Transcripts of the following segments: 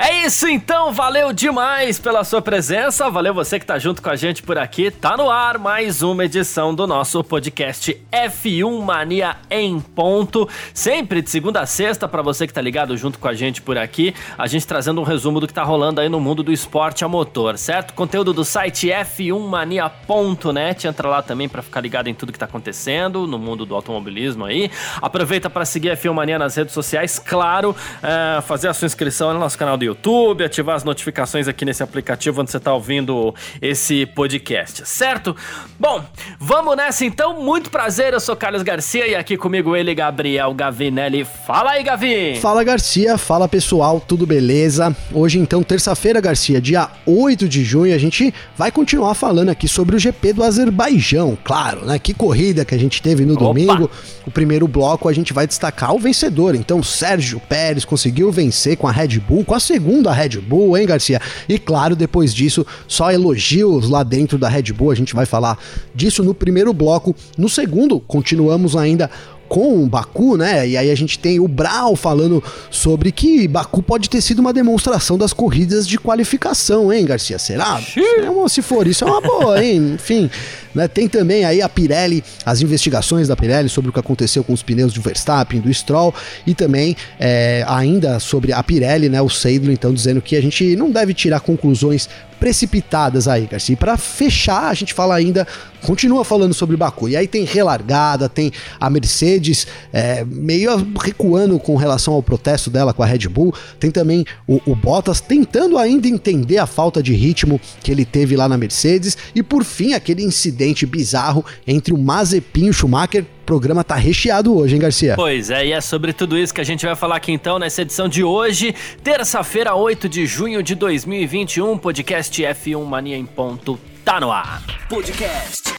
É isso então, valeu demais pela sua presença, valeu você que tá junto com a gente por aqui. Tá no ar mais uma edição do nosso podcast F1 Mania em ponto, sempre de segunda a sexta para você que tá ligado junto com a gente por aqui, a gente trazendo um resumo do que tá rolando aí no mundo do esporte a motor, certo? Conteúdo do site f1mania.net, entra lá também para ficar ligado em tudo que tá acontecendo no mundo do automobilismo aí. Aproveita para seguir a F1 Mania nas redes sociais, claro, é, fazer a sua inscrição no nosso canal do YouTube, ativar as notificações aqui nesse aplicativo onde você está ouvindo esse podcast, certo? Bom, vamos nessa então. Muito prazer, eu sou Carlos Garcia e aqui comigo ele, Gabriel Gavinelli. Fala aí, Gavi! Fala, Garcia. Fala, pessoal. Tudo beleza? Hoje, então, terça-feira, Garcia, dia 8 de junho, a gente vai continuar falando aqui sobre o GP do Azerbaijão, claro, né? Que corrida que a gente teve no Opa. domingo. O primeiro bloco a gente vai destacar o vencedor. Então, Sérgio Pérez conseguiu vencer com a Red Bull, com a segunda Red Bull, hein, Garcia? E claro, depois disso, só elogios lá dentro da Red Bull. A gente vai falar disso no primeiro bloco. No segundo, continuamos ainda com o Baku, né? E aí a gente tem o Brau falando sobre que Baku pode ter sido uma demonstração das corridas de qualificação, hein, Garcia? Será? É se for isso, é uma boa, hein? Enfim, né? Tem também aí a Pirelli, as investigações da Pirelli sobre o que aconteceu com os pneus do Verstappen, do Stroll e também é, ainda sobre a Pirelli, né? O Seidler, então, dizendo que a gente não deve tirar conclusões precipitadas aí, Garcia. E para fechar, a gente fala ainda, continua falando sobre Baku. E aí tem relargada, tem a Mercedes é, meio recuando com relação ao protesto dela com a Red Bull. Tem também o, o Bottas tentando ainda entender a falta de ritmo que ele teve lá na Mercedes. E por fim, aquele incidente bizarro entre o Mazepin e o Schumacher. O programa tá recheado hoje, hein, Garcia? Pois é, e é sobre tudo isso que a gente vai falar aqui então nessa edição de hoje, terça-feira, 8 de junho de 2021, podcast F1 Mania em ponto tá no ar. Podcast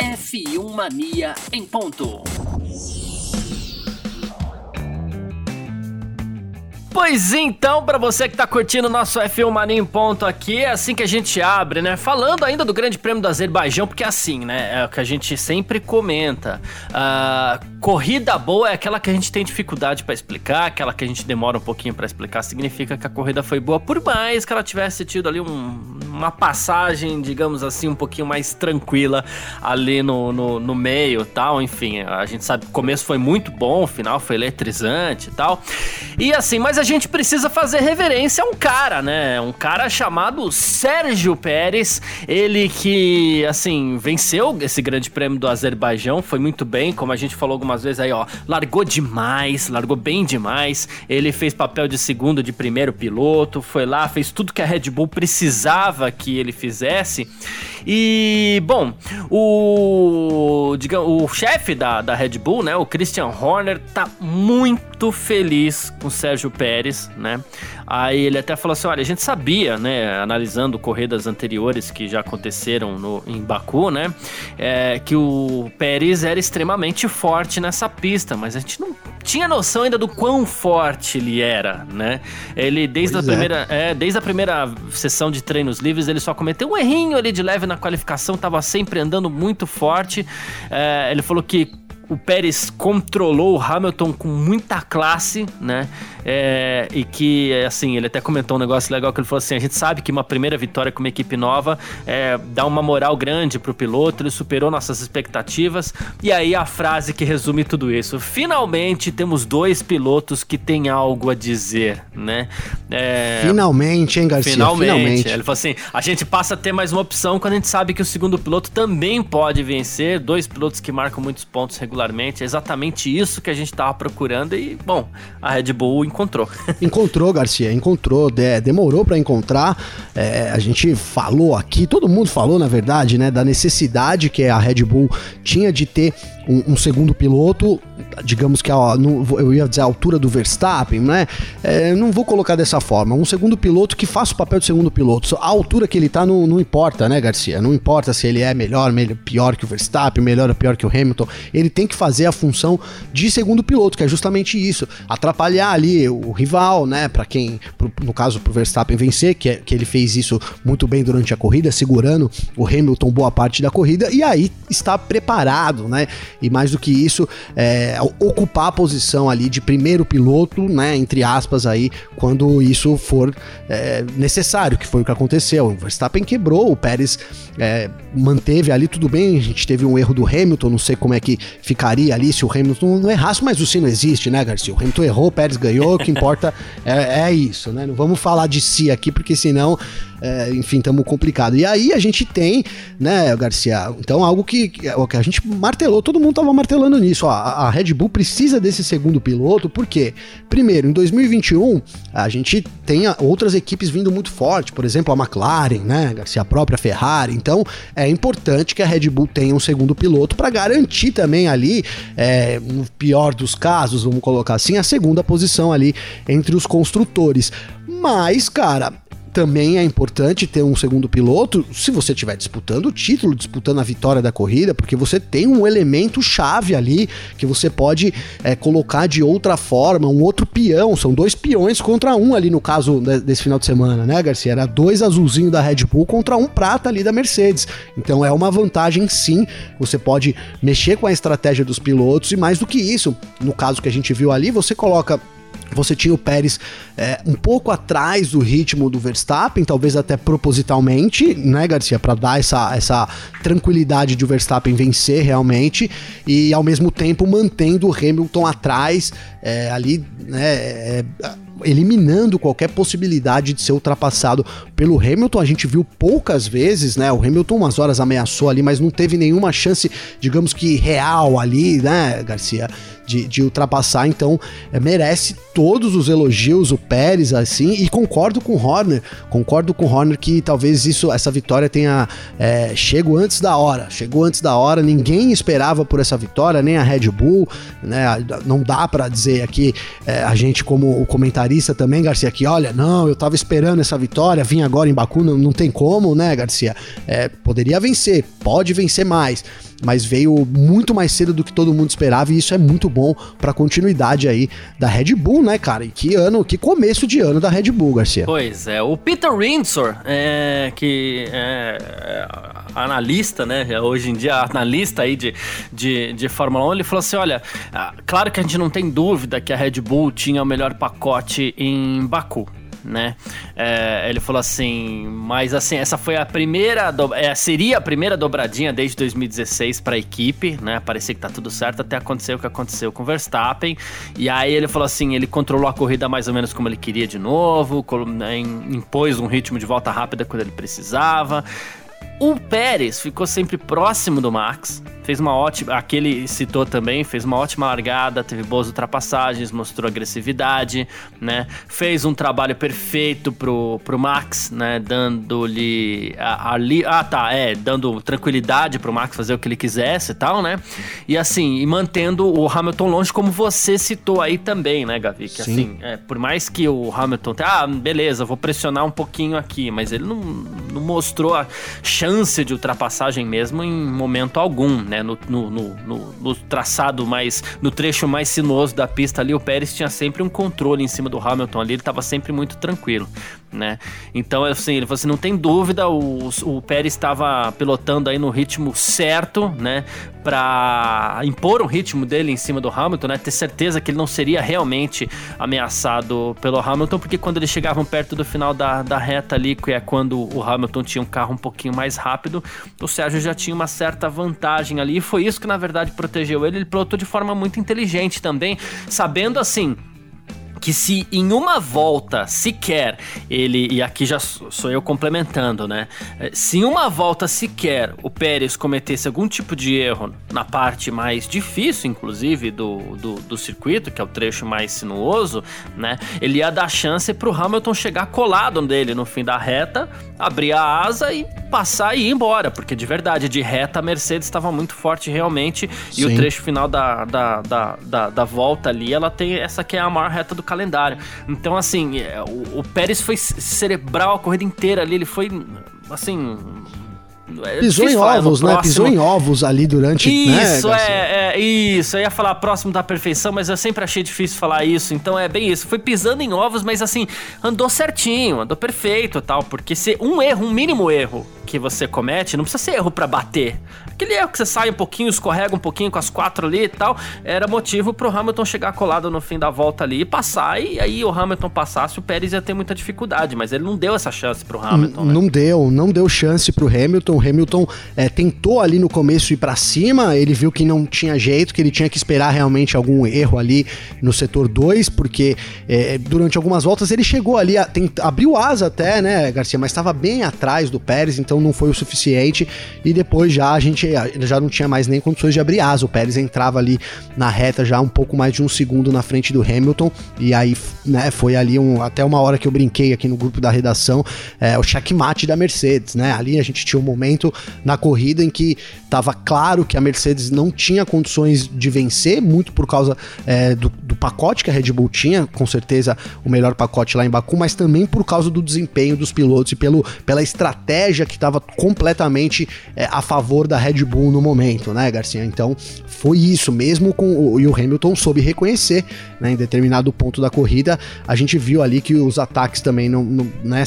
F1 Mania em ponto. Pois então, para você que tá curtindo o nosso F1 Mania em ponto aqui, é assim que a gente abre, né? Falando ainda do Grande Prêmio do Azerbaijão, porque é assim, né? É o que a gente sempre comenta. Uh, corrida boa é aquela que a gente tem dificuldade para explicar, aquela que a gente demora um pouquinho para explicar, significa que a corrida foi boa, por mais que ela tivesse tido ali um, uma passagem, digamos assim, um pouquinho mais tranquila ali no, no, no meio tal. Enfim, a gente sabe que o começo foi muito bom, o final foi eletrizante e tal. E assim, mas a gente precisa fazer reverência a um cara, né? Um cara chamado Sérgio Pérez. Ele que, assim, venceu esse grande prêmio do Azerbaijão, foi muito bem, como a gente falou algumas vezes aí, ó. Largou demais, largou bem demais. Ele fez papel de segundo, de primeiro piloto, foi lá, fez tudo que a Red Bull precisava que ele fizesse. E, bom, o, digamos, o chefe da, da Red Bull, né, o Christian Horner, tá muito feliz com o Sérgio Pérez né? Aí ele até falou assim: olha, a gente sabia, né, analisando corridas anteriores que já aconteceram no, em Baku, né, é, que o Pérez era extremamente forte nessa pista, mas a gente não tinha noção ainda do quão forte ele era, né? Ele, desde pois a é. primeira, é. desde a primeira sessão de treinos livres, ele só cometeu um errinho ali de leve na qualificação, tava sempre andando muito forte. É, ele falou que o Pérez controlou o Hamilton com muita classe, né? É, e que, assim, ele até comentou um negócio legal que ele falou assim: a gente sabe que uma primeira vitória com uma equipe nova é, dá uma moral grande pro piloto, ele superou nossas expectativas. E aí a frase que resume tudo isso: finalmente temos dois pilotos que têm algo a dizer, né? É, finalmente, hein, Garcia? Finalmente. finalmente. Ele falou assim: a gente passa a ter mais uma opção quando a gente sabe que o segundo piloto também pode vencer, dois pilotos que marcam muitos pontos regulares regularmente. É exatamente isso que a gente estava procurando e, bom, a Red Bull encontrou. encontrou, Garcia, encontrou. De, demorou para encontrar. É, a gente falou aqui, todo mundo falou, na verdade, né, da necessidade que a Red Bull tinha de ter um, um segundo piloto digamos que a, eu ia dizer a altura do Verstappen, né? É, não vou colocar dessa forma. Um segundo piloto que faça o papel de segundo piloto. A altura que ele tá não, não importa, né, Garcia? Não importa se ele é melhor, melhor, pior que o Verstappen, melhor ou pior que o Hamilton. Ele tem que fazer a função de segundo piloto, que é justamente isso. Atrapalhar ali o rival, né? Para quem, pro, no caso, pro Verstappen vencer, que, é, que ele fez isso muito bem durante a corrida, segurando o Hamilton boa parte da corrida, e aí está preparado, né? E mais do que isso, é, ocupar a posição ali de primeiro piloto, né? Entre aspas aí, quando isso for é, necessário, que foi o que aconteceu. O Verstappen quebrou, o Pérez é, manteve ali tudo bem. A gente teve um erro do Hamilton, não sei como é que ficaria ali se o Hamilton não errasse, mas o sino existe, né, Garcia? O Hamilton errou, o Pérez ganhou, o que importa é, é isso, né? Não vamos falar de si aqui, porque senão é, enfim, estamos complicado. E aí a gente tem, né, Garcia, então algo que, que a gente martelou, todo mundo estava martelando nisso, ó, a, a Red Bull precisa desse segundo piloto, porque, primeiro, em 2021, a gente tem outras equipes vindo muito forte, por exemplo, a McLaren, né, Garcia, própria Ferrari, então é importante que a Red Bull tenha um segundo piloto para garantir também ali, é, no pior dos casos, vamos colocar assim, a segunda posição ali entre os construtores. Mas, cara, também é importante ter um segundo piloto se você estiver disputando o título, disputando a vitória da corrida, porque você tem um elemento chave ali que você pode é, colocar de outra forma, um outro peão. São dois peões contra um ali no caso desse final de semana, né, Garcia? Era dois azulzinhos da Red Bull contra um prata ali da Mercedes. Então é uma vantagem sim. Você pode mexer com a estratégia dos pilotos e mais do que isso, no caso que a gente viu ali, você coloca você tinha o Pérez é, um pouco atrás do ritmo do Verstappen, talvez até propositalmente, né, Garcia, para dar essa, essa tranquilidade de o Verstappen vencer realmente e ao mesmo tempo mantendo o Hamilton atrás é, ali, né, é, eliminando qualquer possibilidade de ser ultrapassado pelo Hamilton. A gente viu poucas vezes, né? O Hamilton umas horas ameaçou ali, mas não teve nenhuma chance, digamos que real ali, né, Garcia? De, de ultrapassar, então é, merece todos os elogios o Pérez, assim, e concordo com o Horner, concordo com o Horner que talvez isso, essa vitória tenha é, chego antes da hora, chegou antes da hora, ninguém esperava por essa vitória, nem a Red Bull, né, não dá para dizer aqui, é, a gente como o comentarista também, Garcia, que olha, não, eu tava esperando essa vitória, vim agora em Baku, não, não tem como, né, Garcia, é, poderia vencer, pode vencer mais, mas veio muito mais cedo do que todo mundo esperava e isso é muito bom para continuidade aí da Red Bull, né, cara? E que ano, que começo de ano da Red Bull, Garcia. Pois é, o Peter Windsor, é, que é, é analista, né, hoje em dia analista aí de, de, de Fórmula 1, ele falou assim, olha, ah, claro que a gente não tem dúvida que a Red Bull tinha o melhor pacote em Baku, né? É, ele falou assim, mas assim, essa foi a primeira, do, é, seria a primeira dobradinha desde 2016 para a equipe, né? Parecia que tá tudo certo até acontecer o que aconteceu com o Verstappen. E aí ele falou assim, ele controlou a corrida mais ou menos como ele queria de novo, né, impôs um ritmo de volta rápida quando ele precisava. O Pérez ficou sempre próximo do Max, fez uma ótima. Aquele citou também, fez uma ótima largada, teve boas ultrapassagens, mostrou agressividade, né? Fez um trabalho perfeito pro, pro Max, né? Dando-lhe ali. Ah, tá, é, dando tranquilidade pro Max fazer o que ele quisesse e tal, né? E assim, e mantendo o Hamilton longe, como você citou aí também, né, Gavi? Que Sim. assim, é, por mais que o Hamilton. Ah, beleza, vou pressionar um pouquinho aqui, mas ele não, não mostrou a chance chance de ultrapassagem mesmo em momento algum, né? No, no, no, no, traçado mais. no trecho mais sinuoso da pista ali, o Pérez tinha sempre um controle em cima do Hamilton ali, ele estava sempre muito tranquilo, né? Então, assim, ele falou assim: não tem dúvida, o, o Pérez estava pilotando aí no ritmo certo, né? Para impor o ritmo dele em cima do Hamilton, né? Ter certeza que ele não seria realmente ameaçado pelo Hamilton, porque quando eles chegavam perto do final da, da reta ali, que é quando o Hamilton tinha um carro um pouquinho mais rápido, o Sérgio já tinha uma certa vantagem ali. E foi isso que, na verdade, protegeu ele. Ele pilotou de forma muito inteligente também, sabendo assim que se em uma volta sequer ele, e aqui já sou eu complementando, né? Eh, se em uma volta sequer o Pérez cometesse algum tipo de erro na parte mais difícil, inclusive, do, do, do circuito, que é o trecho mais sinuoso, né? Ele ia dar chance pro Hamilton chegar colado dele no fim da reta, abrir a asa e passar e ir embora, porque de verdade, de reta a Mercedes estava muito forte realmente, Sim. e o trecho final da, da, da, da, da volta ali, ela tem essa que é a maior reta do calendário. Então, assim, é, o, o Pérez foi cerebral a corrida inteira ali, ele foi, assim, é Pisou em ovos, né? Pisou em ovos ali durante. Né, isso, né, é, é, isso. Eu ia falar próximo da perfeição, mas eu sempre achei difícil falar isso. Então é bem isso. Foi pisando em ovos, mas assim, andou certinho, andou perfeito tal. Porque se um erro, um mínimo erro que você comete, não precisa ser erro para bater. Aquele erro que você sai um pouquinho, escorrega um pouquinho com as quatro ali e tal, era motivo pro Hamilton chegar colado no fim da volta ali e passar. E aí o Hamilton passasse, o Pérez ia ter muita dificuldade, mas ele não deu essa chance pro Hamilton. Né? Não deu, não deu chance pro Hamilton. O Hamilton é, tentou ali no começo ir para cima, ele viu que não tinha jeito, que ele tinha que esperar realmente algum erro ali no setor 2, porque é, durante algumas voltas ele chegou ali, a, tem, abriu asa até, né, Garcia, mas estava bem atrás do Pérez, então não foi o suficiente. E depois já a gente já não tinha mais nem condições de abrir asa. O Pérez entrava ali na reta já um pouco mais de um segundo na frente do Hamilton. E aí, né, foi ali um, até uma hora que eu brinquei aqui no grupo da redação, é, o checkmate da Mercedes, né? Ali a gente tinha um momento na corrida em que estava claro que a Mercedes não tinha condições de vencer, muito por causa é, do, do, pacote que a Red Bull tinha, com certeza o melhor pacote lá em Baku, mas também por causa do desempenho dos pilotos e pelo, pela estratégia que completamente é, a favor da Red Bull no momento, né, Garcia? Então foi isso, mesmo com o, e o Hamilton soube reconhecer, né, em determinado ponto da corrida, a gente viu ali que os ataques também não, não né,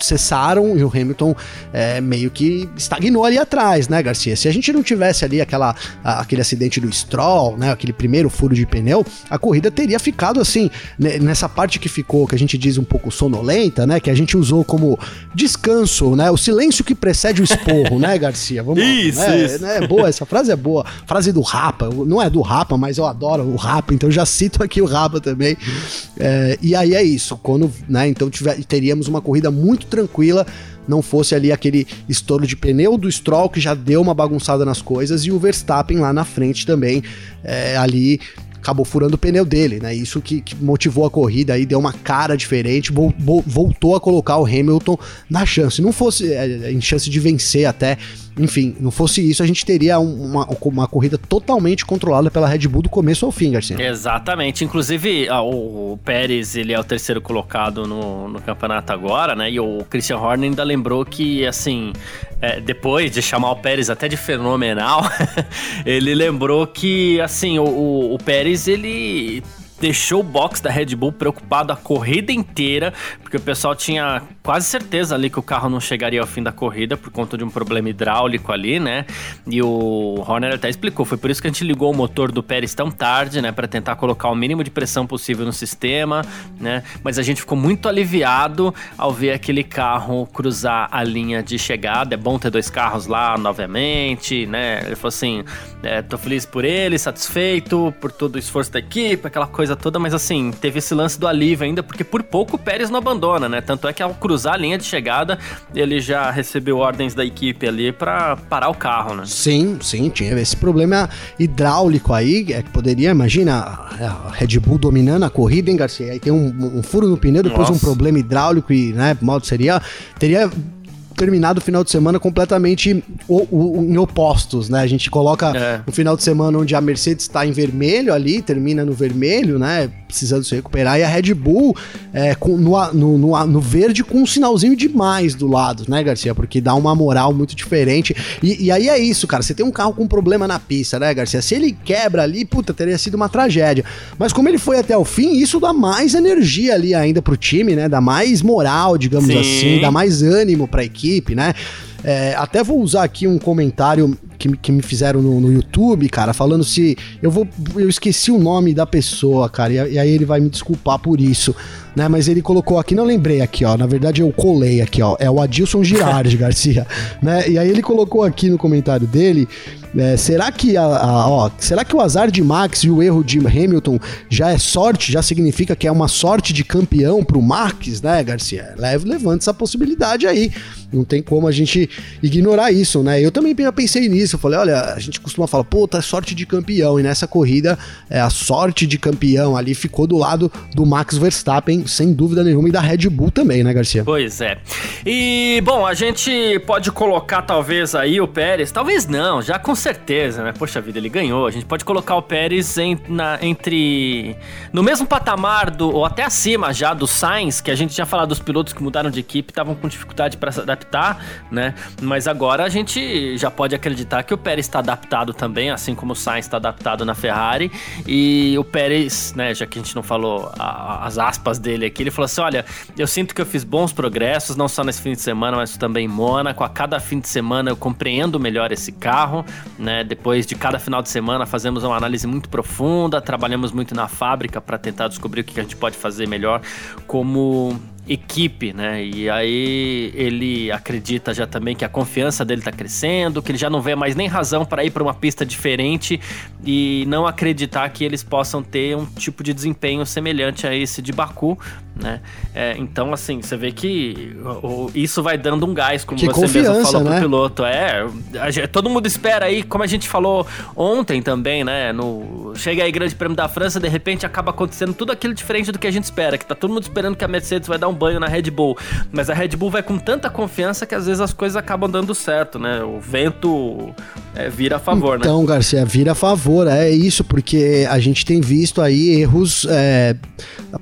cessaram e o Hamilton é, meio que estagnou ali atrás, né, Garcia? Se a gente não tivesse ali aquela, aquele acidente do Stroll, né, aquele primeiro furo de pneu, a corrida teria ficado assim, nessa parte que ficou, que a gente diz um pouco sonolenta, né, que a gente usou como descanso, né, o silêncio que precede o esporro, né, Garcia? Vamos isso, né, isso. Né, boa, essa frase é boa. Frase do Rapa, não é do Rapa, mas eu adoro o Rapa, então já cito aqui o Rapa também. É, e aí é isso, quando, né, então tiver, teríamos uma corrida muito tranquila, não fosse ali aquele estouro de pneu do Stroll que já deu uma bagunçada nas coisas e o Verstappen lá na frente também, é, ali acabou furando o pneu dele, né? Isso que, que motivou a corrida aí, deu uma cara diferente, vo, vo, voltou a colocar o Hamilton na chance. Não fosse é, em chance de vencer até enfim, não fosse isso, a gente teria uma, uma corrida totalmente controlada pela Red Bull do começo ao fim, Garcia. Exatamente. Inclusive, o, o Pérez, ele é o terceiro colocado no, no campeonato agora, né? E o Christian Horner ainda lembrou que, assim, é, depois de chamar o Pérez até de fenomenal, ele lembrou que, assim, o, o, o Pérez, ele deixou o box da Red Bull preocupado a corrida inteira, porque o pessoal tinha quase certeza ali que o carro não chegaria ao fim da corrida por conta de um problema hidráulico ali, né? E o Horner até explicou, foi por isso que a gente ligou o motor do Pérez tão tarde, né, para tentar colocar o mínimo de pressão possível no sistema, né? Mas a gente ficou muito aliviado ao ver aquele carro cruzar a linha de chegada. É bom ter dois carros lá novamente, né? Ele falou assim: é, tô feliz por ele, satisfeito por todo o esforço da equipe, aquela coisa toda, mas assim, teve esse lance do alívio ainda, porque por pouco o Pérez não abandona, né? Tanto é que ao cruzar a linha de chegada, ele já recebeu ordens da equipe ali para parar o carro, né? Sim, sim, tinha esse problema hidráulico aí, é que poderia, imagina, a Red Bull dominando a corrida, hein, Garcia? Aí tem um, um furo no pneu, depois Nossa. um problema hidráulico e, né, modo seria, teria terminado o final de semana completamente o, o, em opostos, né? A gente coloca é. um final de semana onde a Mercedes está em vermelho ali, termina no vermelho, né? Precisando se recuperar, e a Red Bull é, com, no, no, no, no, verde com um sinalzinho demais do lado, né, Garcia? Porque dá uma moral muito diferente. E, e aí é isso, cara. Você tem um carro com problema na pista, né, Garcia? Se ele quebra ali, puta, teria sido uma tragédia. Mas como ele foi até o fim, isso dá mais energia ali ainda pro time, né? Dá mais moral, digamos Sim. assim, dá mais ânimo pra equipe equipe, né? É, até vou usar aqui um comentário que, que me fizeram no, no, YouTube, cara, falando se. Eu vou. Eu esqueci o nome da pessoa, cara, e, e aí ele vai me desculpar por isso. Né, mas ele colocou aqui, não lembrei aqui, ó. Na verdade, eu colei aqui, ó. É o Adilson Girardi Garcia, né? E aí ele colocou aqui no comentário dele é, será que a, a, ó, será que o azar de Max e o erro de Hamilton já é sorte? Já significa que é uma sorte de campeão pro Max, né, Garcia? Leve, levante essa possibilidade aí. Não tem como a gente ignorar isso, né? Eu também pensei nisso. Eu falei, olha, a gente costuma falar, pô, tá sorte de campeão. E nessa corrida, é, a sorte de campeão ali ficou do lado do Max Verstappen, sem dúvida nenhuma, e da Red Bull também, né, Garcia? Pois é. E, bom, a gente pode colocar talvez aí o Pérez, talvez não, já com certeza, né? Poxa vida, ele ganhou. A gente pode colocar o Pérez em, na, entre. no mesmo patamar do, ou até acima já do Sainz, que a gente tinha falado dos pilotos que mudaram de equipe, estavam com dificuldade para se adaptar, né? Mas agora a gente já pode acreditar que o Pérez está adaptado também, assim como o Sainz está adaptado na Ferrari. E o Pérez, né, já que a gente não falou a, as aspas dele aqui, ele falou assim: olha, eu sinto que eu fiz bons progressos, não só nesse fim de semana, mas também em Mônaco. A cada fim de semana eu compreendo melhor esse carro né? Depois de cada final de semana fazemos uma análise muito profunda, trabalhamos muito na fábrica para tentar descobrir o que a gente pode fazer melhor como equipe, né? E aí ele acredita já também que a confiança dele está crescendo, que ele já não vê mais nem razão para ir para uma pista diferente e não acreditar que eles possam ter um tipo de desempenho semelhante a esse de Baku, né? É, então, assim, você vê que o, isso vai dando um gás, como que você mesmo falou né? pro piloto. É, a, todo mundo espera aí, como a gente falou ontem também, né? No, chega aí Grande Prêmio da França, de repente acaba acontecendo tudo aquilo diferente do que a gente espera, que tá todo mundo esperando que a Mercedes vai dar um banho na Red Bull. Mas a Red Bull vai com tanta confiança que às vezes as coisas acabam dando certo, né? O vento é, vira a favor, então, né? Então, Garcia, vira a favor, é isso, porque a gente tem visto aí erros. É,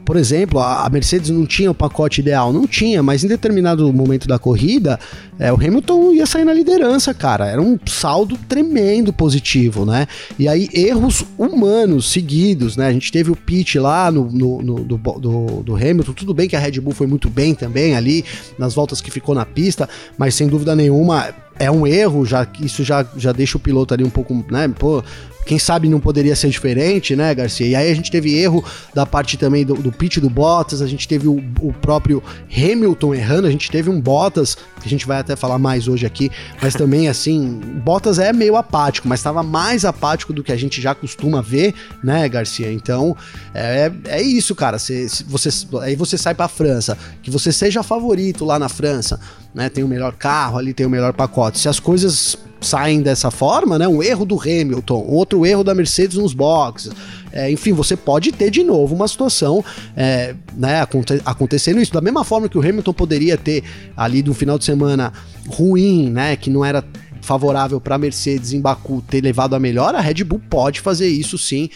por exemplo, a Mercedes não tinha o pacote ideal, não tinha, mas em determinado momento da corrida, é, o Hamilton ia sair na liderança, cara. Era um saldo tremendo positivo, né? E aí, erros humanos seguidos, né? A gente teve o pit lá no, no, no do, do, do Hamilton, tudo bem que a Red Bull foi muito bem também ali, nas voltas que ficou na pista, mas sem dúvida nenhuma é um erro, já isso já, já deixa o piloto ali um pouco, né? Pô, quem sabe não poderia ser diferente, né, Garcia? E aí a gente teve erro da parte também do, do pitch do Bottas, a gente teve o, o, próprio Hamilton errando, a gente teve um Bottas, que a gente vai até falar mais hoje aqui, mas também assim, Bottas é meio apático, mas estava mais apático do que a gente já costuma ver, né, Garcia? Então, é, é isso, cara. Cê, você, aí você sai para a França, que você seja favorito lá na França, né? Tem o melhor carro ali, tem o melhor pacote. Se as coisas saem dessa forma, né? Um erro do Hamilton, outro erro da Mercedes nos boxes. É, enfim, você pode ter de novo uma situação é, né, aconte acontecendo isso. Da mesma forma que o Hamilton poderia ter ali de um final de semana ruim, né? Que não era favorável para a Mercedes em Baku ter levado a melhor, a Red Bull pode fazer isso sim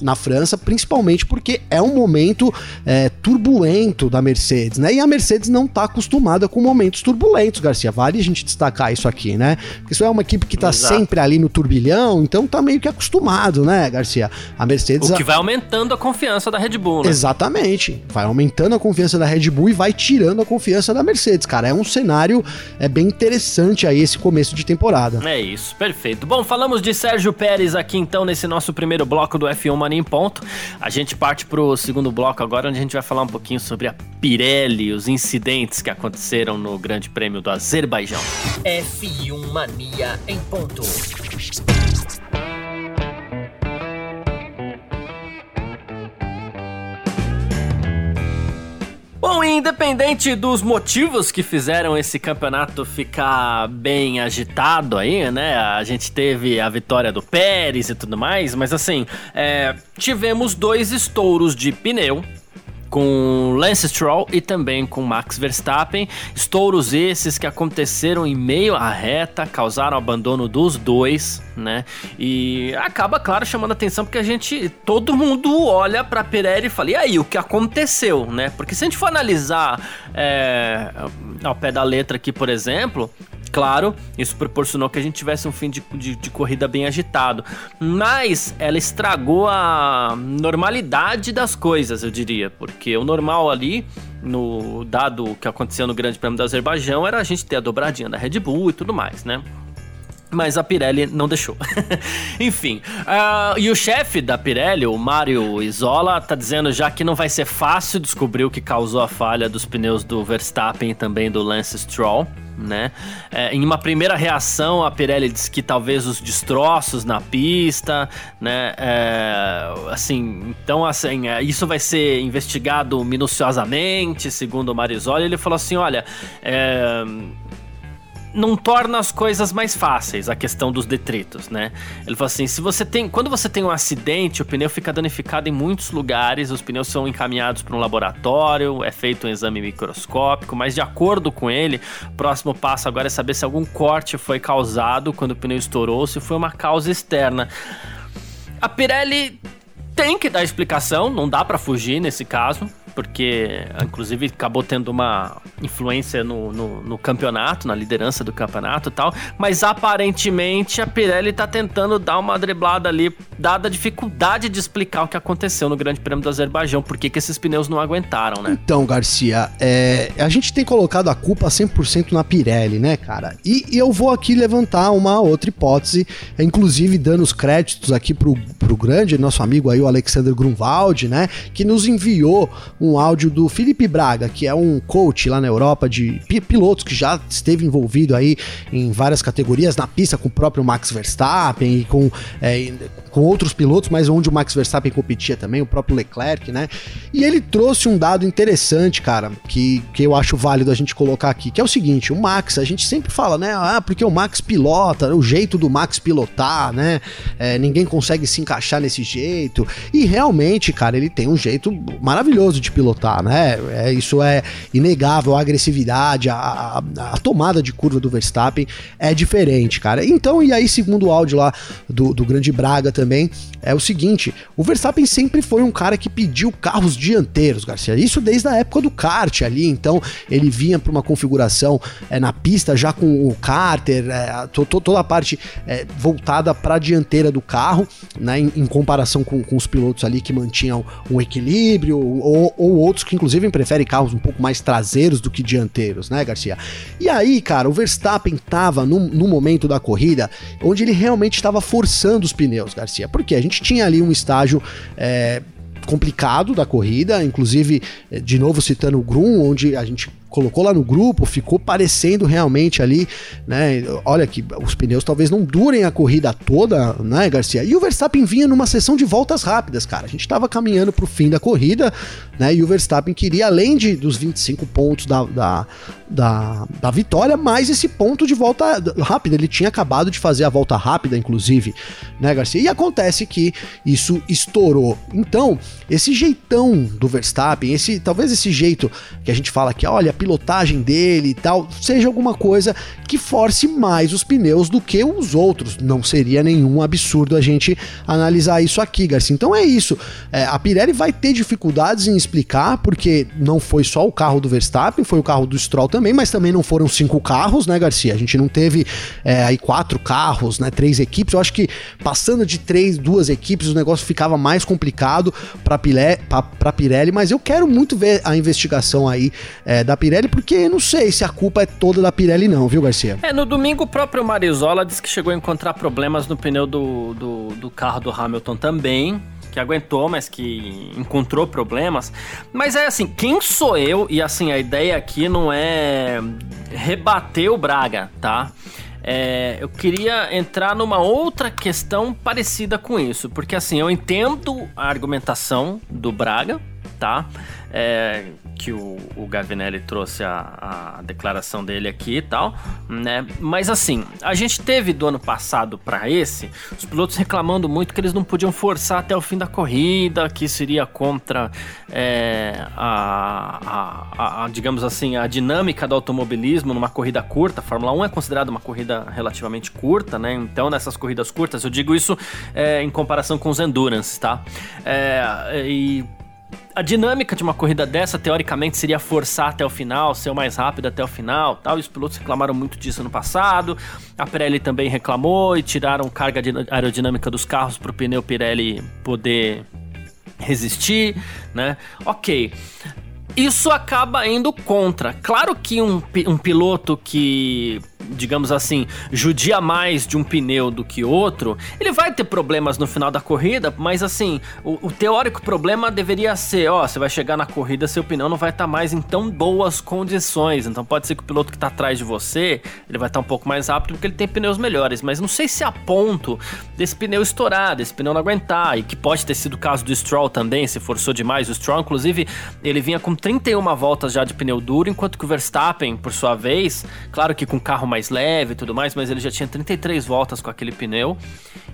na França, principalmente porque é um momento é, turbulento da Mercedes, né? E a Mercedes não está acostumada com momentos turbulentos, Garcia. Vale a gente destacar isso aqui, né? Porque isso é uma equipe que está sempre ali no turbilhão, então tá meio que acostumado, né, Garcia? A Mercedes. O que vai aumentando a confiança da Red Bull, né? Exatamente. Vai aumentando a confiança da Red Bull e vai tirando a confiança da Mercedes, cara. É um cenário é bem interessante aí esse começo de temporada temporada. É isso, perfeito. Bom, falamos de Sérgio Pérez aqui então nesse nosso primeiro bloco do F1 Mania em Ponto. A gente parte pro segundo bloco agora, onde a gente vai falar um pouquinho sobre a Pirelli, os incidentes que aconteceram no Grande Prêmio do Azerbaijão. F1 Mania em Ponto. Independente dos motivos que fizeram esse campeonato ficar bem agitado aí, né? A gente teve a vitória do Pérez e tudo mais, mas assim, é, tivemos dois estouros de pneu com Lance Stroll e também com Max Verstappen. Estouros esses que aconteceram em meio à reta, causaram abandono dos dois, né? E acaba, claro, chamando atenção porque a gente, todo mundo olha para Pirelli e fala: e aí, o que aconteceu, né? Porque se a gente for analisar é, ao pé da letra aqui, por exemplo, Claro, isso proporcionou que a gente tivesse um fim de, de, de, corrida bem agitado, mas ela estragou a normalidade das coisas, eu diria, porque o normal ali, no dado que aconteceu no Grande Prêmio do Azerbaijão, era a gente ter a dobradinha da Red Bull e tudo mais, né? Mas a Pirelli não deixou. Enfim, uh, e o chefe da Pirelli, o Mario Isola, tá dizendo já que não vai ser fácil descobrir o que causou a falha dos pneus do Verstappen e também do Lance Stroll. Né? É, em uma primeira reação, a Pirelli disse que talvez os destroços na pista, né? É, assim, então assim, é, isso vai ser investigado minuciosamente, segundo o Marisoli. Ele falou assim, olha, é, não torna as coisas mais fáceis, a questão dos detritos, né? Ele falou assim: se você tem. Quando você tem um acidente, o pneu fica danificado em muitos lugares, os pneus são encaminhados para um laboratório, é feito um exame microscópico, mas de acordo com ele, o próximo passo agora é saber se algum corte foi causado quando o pneu estourou, se foi uma causa externa. A Pirelli tem que dar explicação, não dá para fugir nesse caso porque inclusive acabou tendo uma influência no, no, no, campeonato, na liderança do campeonato e tal, mas aparentemente a Pirelli tá tentando dar uma driblada ali, dada a dificuldade de explicar o que aconteceu no Grande Prêmio do Azerbaijão, por que esses pneus não aguentaram, né? Então, Garcia, é, a gente tem colocado a culpa 100% na Pirelli, né, cara? E, e, eu vou aqui levantar uma outra hipótese, inclusive dando os créditos aqui pro, pro grande, nosso amigo aí, o Alexander Grunwald, né, que nos enviou áudio do Felipe Braga, que é um coach lá na Europa de pilotos que já esteve envolvido aí em várias categorias na pista com o próprio Max Verstappen e com, é, com outros pilotos, mas onde o Max Verstappen competia também, o próprio Leclerc, né? E ele trouxe um dado interessante, cara, que, que eu acho válido a gente colocar aqui, que é o seguinte: o Max, a gente sempre fala, né? Ah, porque o Max pilota, o jeito do Max pilotar, né? É, ninguém consegue se encaixar nesse jeito. E realmente, cara, ele tem um jeito maravilhoso de pilotar, né? É, isso é inegável, a agressividade, a, a, a, tomada de curva do Verstappen é diferente, cara. Então, e aí, segundo o áudio lá do, do Grande Braga também, é o seguinte: o Verstappen sempre foi um cara que pediu carros dianteiros, Garcia. Isso desde a época do kart ali. Então, ele vinha para uma configuração é, na pista já com o Carter, é, to, to, toda a parte é, voltada para a dianteira do carro, né? Em, em comparação com, com, os pilotos ali que mantinham um equilíbrio ou, ou ou outros que inclusive preferem carros um pouco mais traseiros do que dianteiros, né, Garcia? E aí, cara, o Verstappen tava no, no momento da corrida onde ele realmente estava forçando os pneus, Garcia, porque a gente tinha ali um estágio é, complicado da corrida, inclusive, é, de novo citando o Grum, onde a gente colocou lá no grupo, ficou parecendo realmente ali, né? Olha que os pneus talvez não durem a corrida toda, né, Garcia? E o Verstappen vinha numa sessão de voltas rápidas, cara. A gente estava caminhando para o fim da corrida, né? E o Verstappen queria, além de, dos 25 pontos da, da, da, da vitória, mais esse ponto de volta rápida. Ele tinha acabado de fazer a volta rápida, inclusive, né, Garcia? E acontece que isso estourou. Então, esse jeitão do Verstappen, esse talvez esse jeito que a gente fala que, olha, pilotagem dele e tal, seja alguma coisa que force mais os pneus do que os outros. Não seria nenhum absurdo a gente analisar isso aqui, Garcia. Então é isso. É, a Pirelli vai ter dificuldades em explicar, porque não foi só o carro do Verstappen, foi o carro do Stroll também, mas também não foram cinco carros, né, Garcia? A gente não teve é, aí quatro carros, né, três equipes. Eu acho que passando de três, duas equipes, o negócio ficava mais complicado para para Pirelli, mas eu quero muito ver a investigação aí é, da Pirelli Pirelli, porque não sei se a culpa é toda da Pirelli, não, viu, Garcia? É, no domingo o próprio Marizola disse que chegou a encontrar problemas no pneu do, do, do carro do Hamilton também que aguentou, mas que encontrou problemas. Mas é assim, quem sou eu? E assim, a ideia aqui não é rebater o Braga, tá? É, eu queria entrar numa outra questão parecida com isso, porque assim, eu entendo a argumentação do Braga, tá? É, que o, o Gavinelli trouxe a, a declaração dele aqui e tal, né? Mas assim, a gente teve do ano passado para esse os pilotos reclamando muito que eles não podiam forçar até o fim da corrida, que seria contra é, a, a, a, digamos assim, a dinâmica do automobilismo numa corrida curta. A Fórmula 1 é considerada uma corrida relativamente curta, né? Então, nessas corridas curtas, eu digo isso é, em comparação com os endurance, tá? É, e a dinâmica de uma corrida dessa, teoricamente, seria forçar até o final, ser o mais rápido até o final tal. E os pilotos reclamaram muito disso no passado. A Pirelli também reclamou e tiraram carga aerodinâmica dos carros para o pneu Pirelli poder resistir, né? Ok. Isso acaba indo contra. Claro que um, um piloto que digamos assim, judia mais de um pneu do que outro, ele vai ter problemas no final da corrida, mas assim, o, o teórico problema deveria ser, ó, você vai chegar na corrida, seu pneu não vai estar tá mais em tão boas condições, então pode ser que o piloto que está atrás de você, ele vai estar tá um pouco mais rápido porque ele tem pneus melhores, mas não sei se a ponto desse pneu estourar, desse pneu não aguentar, e que pode ter sido o caso do Stroll também, se forçou demais, o Stroll. Inclusive, ele vinha com 31 voltas já de pneu duro, enquanto que o Verstappen, por sua vez, claro que com carro mais leve e tudo mais, mas ele já tinha 33 voltas com aquele pneu.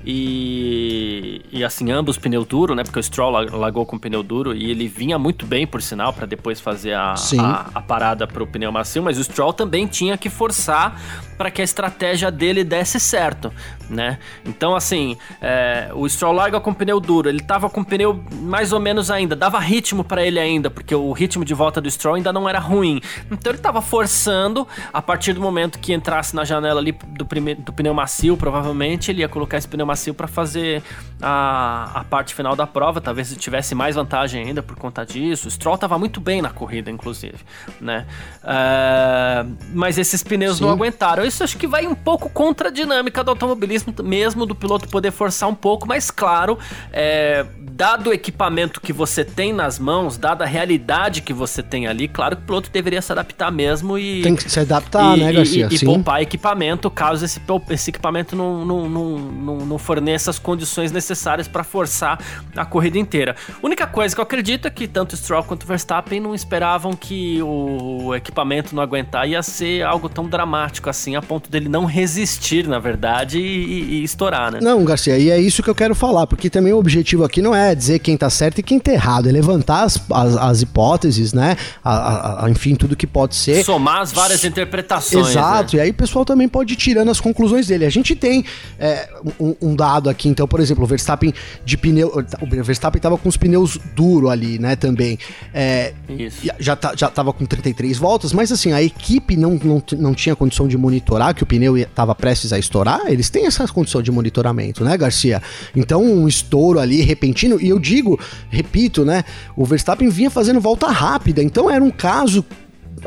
E, e assim, ambos pneu duro, né? Porque o Stroll largou com pneu duro e ele vinha muito bem, por sinal, para depois fazer a, a, a, parada pro pneu macio, mas o Stroll também tinha que forçar para que a estratégia dele desse certo, né? Então, assim, é, o Stroll larga com pneu duro, ele tava com pneu mais ou menos ainda, dava ritmo para ele ainda, porque o ritmo de volta do Stroll ainda não era ruim. Então ele tava forçando, a partir do momento que entrasse na janela ali do, primeiro, do pneu macio, provavelmente ele ia colocar esse pneu macio para fazer a, a parte final da prova, talvez se tivesse mais vantagem ainda por conta disso. O Stroll tava muito bem na corrida, inclusive, né? É, mas esses pneus Sim. não aguentaram. Isso acho que vai um pouco contra a dinâmica do automobilismo, mesmo do piloto poder forçar um pouco, mas claro, é, dado o equipamento que você tem nas mãos, dada a realidade que você tem ali, claro que o piloto deveria se adaptar mesmo e. Tem que se adaptar, e, né, Garcia? E, e poupar equipamento caso esse, esse equipamento não, não, não, não, não forneça as condições necessárias para forçar a corrida inteira. Única coisa que eu acredito é que tanto Stroll quanto Verstappen não esperavam que o equipamento não aguentar ia ser algo tão dramático assim, a ponto dele não resistir, na verdade, e, e estourar, né? Não, Garcia, e é isso que eu quero falar, porque também o objetivo aqui não é dizer quem tá certo e quem tá errado, é levantar as, as, as hipóteses, né? A, a, enfim, tudo que pode ser. Somar as várias interpretações. Exato, né? e aí o pessoal também pode ir tirando as conclusões dele. A gente tem é, um, um, dado aqui, então, por exemplo, o Verstappen de pneu. O Verstappen tava com os pneus duro ali, né, também. É, Isso. Já, tá, já tava com 33 voltas, mas assim, a equipe não, não, não tinha condição de monitorar que o pneu estava prestes a estourar. Eles têm essa condição de monitoramento, né, Garcia? Então, um estouro ali repentino, e eu digo, repito, né, o Verstappen vinha fazendo volta rápida, então era um caso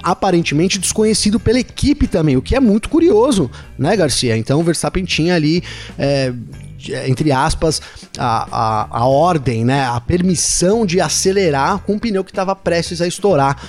aparentemente desconhecido pela equipe também, o que é muito curioso, né, Garcia? Então o Verstappen tinha ali. É, entre aspas, a, a, a ordem, né, a permissão de acelerar com um pneu que estava prestes a estourar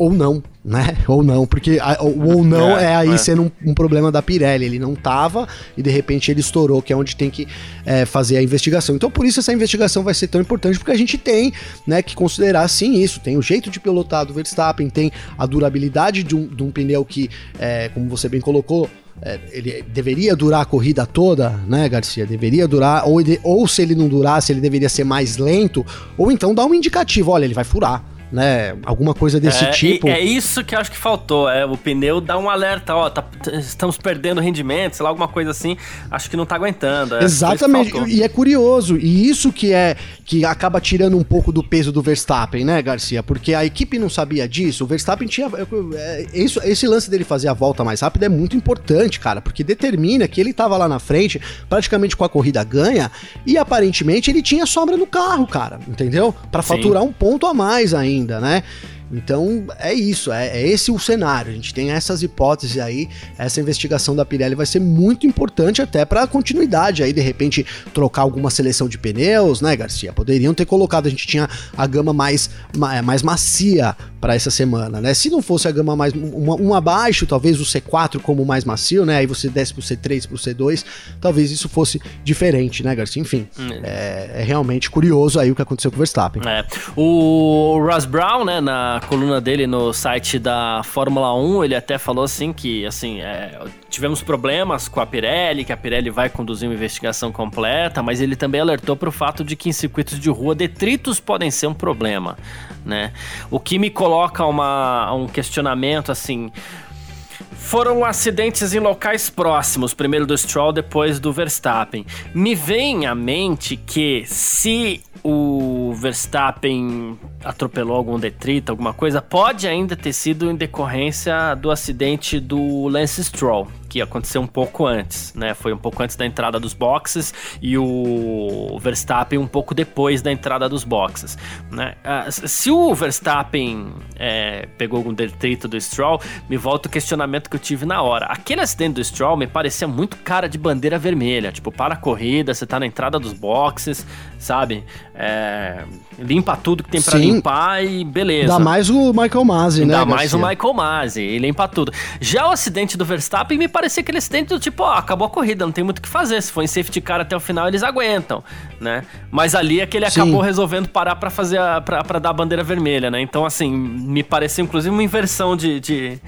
ou não, né? Ou não, porque a, o ou não é, é aí é. sendo um, um, problema da Pirelli. Ele não tava e de repente ele estourou, que é onde tem que é, fazer a investigação. Então por isso essa investigação vai ser tão importante, porque a gente tem né, que considerar sim isso. Tem o jeito de pilotar do Verstappen, tem a durabilidade de um, de um pneu que, é, como você bem colocou, é, ele deveria durar a corrida toda, né, Garcia? Deveria durar, ou, ele, ou se ele não durasse, ele deveria ser mais lento, ou então dar um indicativo: olha, ele vai furar né? Alguma coisa desse é, tipo. É isso que eu acho que faltou. É, o pneu dá um alerta, ó, tá, estamos perdendo rendimento, sei lá, alguma coisa assim. Acho que não tá aguentando. É, Exatamente. E é curioso. E isso que é que acaba tirando um pouco do peso do Verstappen, né, Garcia? Porque a equipe não sabia disso. O Verstappen tinha. É, isso, esse lance dele fazer a volta mais rápida é muito importante, cara, porque determina que ele tava lá na frente, praticamente com a corrida ganha, e aparentemente ele tinha sobra no carro, cara, entendeu? Para faturar um ponto a mais ainda ainda, né? Então é isso, é, é, esse o cenário. A gente tem essas hipóteses aí. Essa investigação da Pirelli vai ser muito importante até para a continuidade aí, de repente trocar alguma seleção de pneus, né, Garcia? Poderiam ter colocado. A gente tinha a gama mais, mais macia para essa semana, né? Se não fosse a gama mais um, um abaixo, talvez o C4 como mais macio, né? Aí você desce pro C3, pro C2, talvez isso fosse diferente, né, Garcia? Enfim, hum. é, é, realmente curioso aí o que aconteceu com o Verstappen. É. O Russ Brown, né, na coluna dele no site da Fórmula 1, ele até falou assim que, assim, é, tivemos problemas com a Pirelli, que a Pirelli vai conduzir uma investigação completa, mas ele também alertou para o fato de que em circuitos de rua detritos podem ser um problema, né? O que me coloca uma, um questionamento assim. Foram acidentes em locais próximos, primeiro do Stroll, depois do Verstappen. Me vem à mente que se o Verstappen atropelou algum detrito, alguma coisa, pode ainda ter sido em decorrência do acidente do Lance Stroll. Que aconteceu um pouco antes, né? Foi um pouco antes da entrada dos boxes e o Verstappen um pouco depois da entrada dos boxes, né? Uh, se o Verstappen é, pegou algum detrito do Stroll, me volta o questionamento que eu tive na hora. Aquele acidente do Stroll me parecia muito cara de bandeira vermelha, tipo, para a corrida, você tá na entrada dos boxes, sabe? É, limpa tudo que tem para limpar e beleza. Dá mais o Michael Masi, né? Dá mais o Michael Masi, e limpa tudo. Já o acidente do Verstappen me parecia aquele acidente do tipo, ó, acabou a corrida, não tem muito o que fazer. Se for em safety car até o final, eles aguentam, né? Mas ali é que ele Sim. acabou resolvendo parar para fazer a, pra, pra dar a bandeira vermelha, né? Então, assim, me pareceu inclusive uma inversão de, de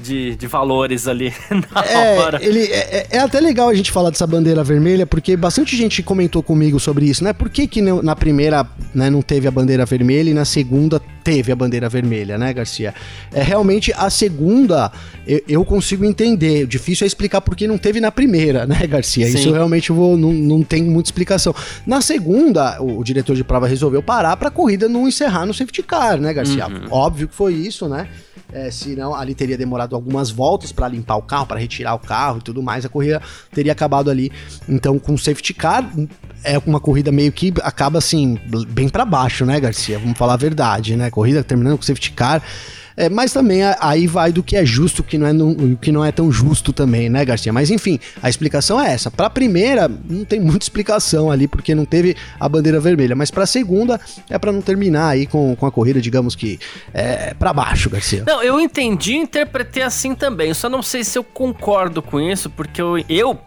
de, de valores ali na é, hora. Ele, é, é, até legal a gente falar dessa bandeira vermelha, porque bastante gente comentou comigo sobre isso, né? Por que, que na primeira né, não teve a bandeira vermelha e na segunda teve a bandeira vermelha, né, Garcia? É realmente a segunda eu, eu consigo entender. O difícil é explicar por que não teve na primeira, né, Garcia? Sim. Isso realmente eu vou, não, não tem muita explicação. Na segunda, o, o diretor de prova resolveu parar para a corrida não encerrar no safety car, né, Garcia? Uhum. Óbvio que foi isso, né? É, senão ali teria demorado algumas voltas para limpar o carro, para retirar o carro e tudo mais. A corrida teria acabado ali. Então, com safety car, é uma corrida meio que acaba assim, bem para baixo, né, Garcia? Vamos falar a verdade, né? Corrida terminando com safety car. É, mas também aí vai do que é justo, que não é, que não é tão justo também, né, Garcia? Mas enfim, a explicação é essa. Para a primeira, não tem muita explicação ali, porque não teve a bandeira vermelha. Mas para a segunda, é para não terminar aí com, com a corrida, digamos que é, para baixo, Garcia. Não, eu entendi e interpretei assim também. Eu só não sei se eu concordo com isso, porque eu, eu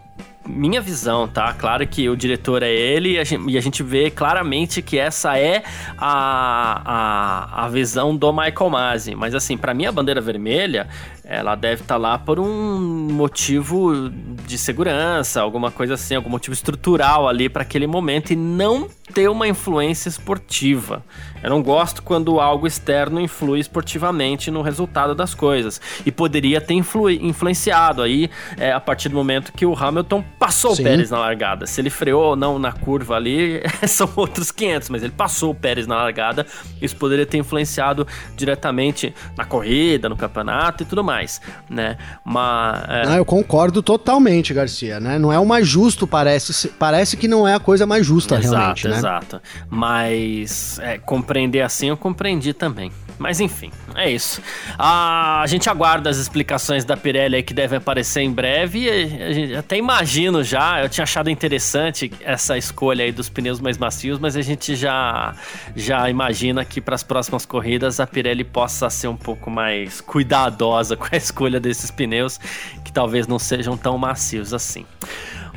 minha visão, tá? Claro que o diretor é ele e a gente, e a gente vê claramente que essa é a, a, a visão do Michael Masi. Mas assim, para mim a bandeira vermelha, ela deve estar tá lá por um motivo de segurança, alguma coisa assim, algum motivo estrutural ali para aquele momento e não ter uma influência esportiva. Eu não gosto quando algo externo influi esportivamente no resultado das coisas. E poderia ter influ influenciado aí é, a partir do momento que o Hamilton passou Sim. o Pérez na largada. Se ele freou ou não na curva ali, são outros 500, mas ele passou o Pérez na largada. Isso poderia ter influenciado diretamente na corrida, no campeonato e tudo mais, né? Mas. É... Não, eu concordo totalmente, Garcia, né? Não é o mais justo, parece. Parece que não é a coisa mais justa, exato, realmente, né? Exato, Mas é, compreender assim eu compreendi também. Mas enfim, é isso. Ah, a gente aguarda as explicações da Pirelli que devem aparecer em breve. gente até imagino já, eu tinha achado interessante essa escolha aí dos pneus mais macios, mas a gente já, já imagina que para as próximas corridas a Pirelli possa ser um pouco mais cuidadosa com a escolha desses pneus, que talvez não sejam tão macios assim.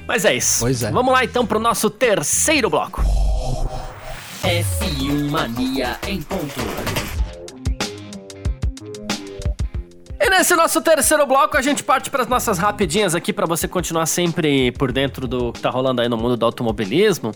Mas é isso. Pois é. Vamos lá então para o nosso terceiro bloco. F1 Mania em ponto. E nesse nosso terceiro bloco, a gente parte para as nossas rapidinhas aqui para você continuar sempre por dentro do que tá rolando aí no mundo do automobilismo.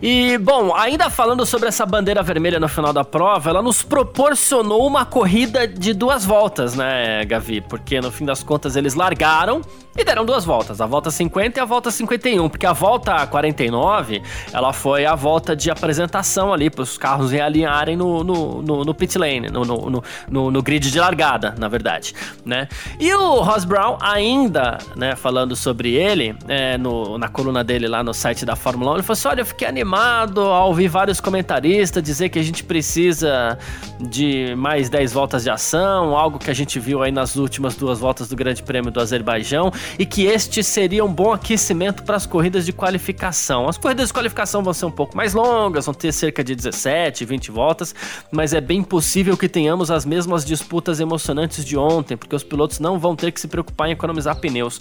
E, bom, ainda falando sobre essa bandeira vermelha no final da prova, ela nos proporcionou uma corrida de duas voltas, né, Gavi? Porque no fim das contas eles largaram e deram duas voltas, a volta 50 e a volta 51, porque a volta 49, ela foi a volta de apresentação ali para os carros realinharem no, no, no, no pit lane, no, no, no, no grid de largada, na verdade né? E o Ross Brown ainda, né, falando sobre ele, é, no, na coluna dele lá no site da Fórmula 1, ele falou assim, olha, eu fiquei animado ao ouvir vários comentaristas dizer que a gente precisa de mais 10 voltas de ação, algo que a gente viu aí nas últimas duas voltas do Grande Prêmio do Azerbaijão, e que este seria um bom aquecimento para as corridas de qualificação. As corridas de qualificação vão ser um pouco mais longas, vão ter cerca de 17, 20 voltas, mas é bem possível que tenhamos as mesmas disputas emocionantes de ontem, porque os pilotos não vão ter que se preocupar em economizar pneus.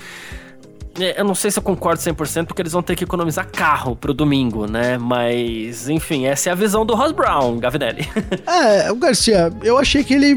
É, eu não sei se eu concordo 100% porque eles vão ter que economizar carro pro domingo, né? Mas, enfim, essa é a visão do Ross Brown, Gavinelli. é, o Garcia, eu achei que ele.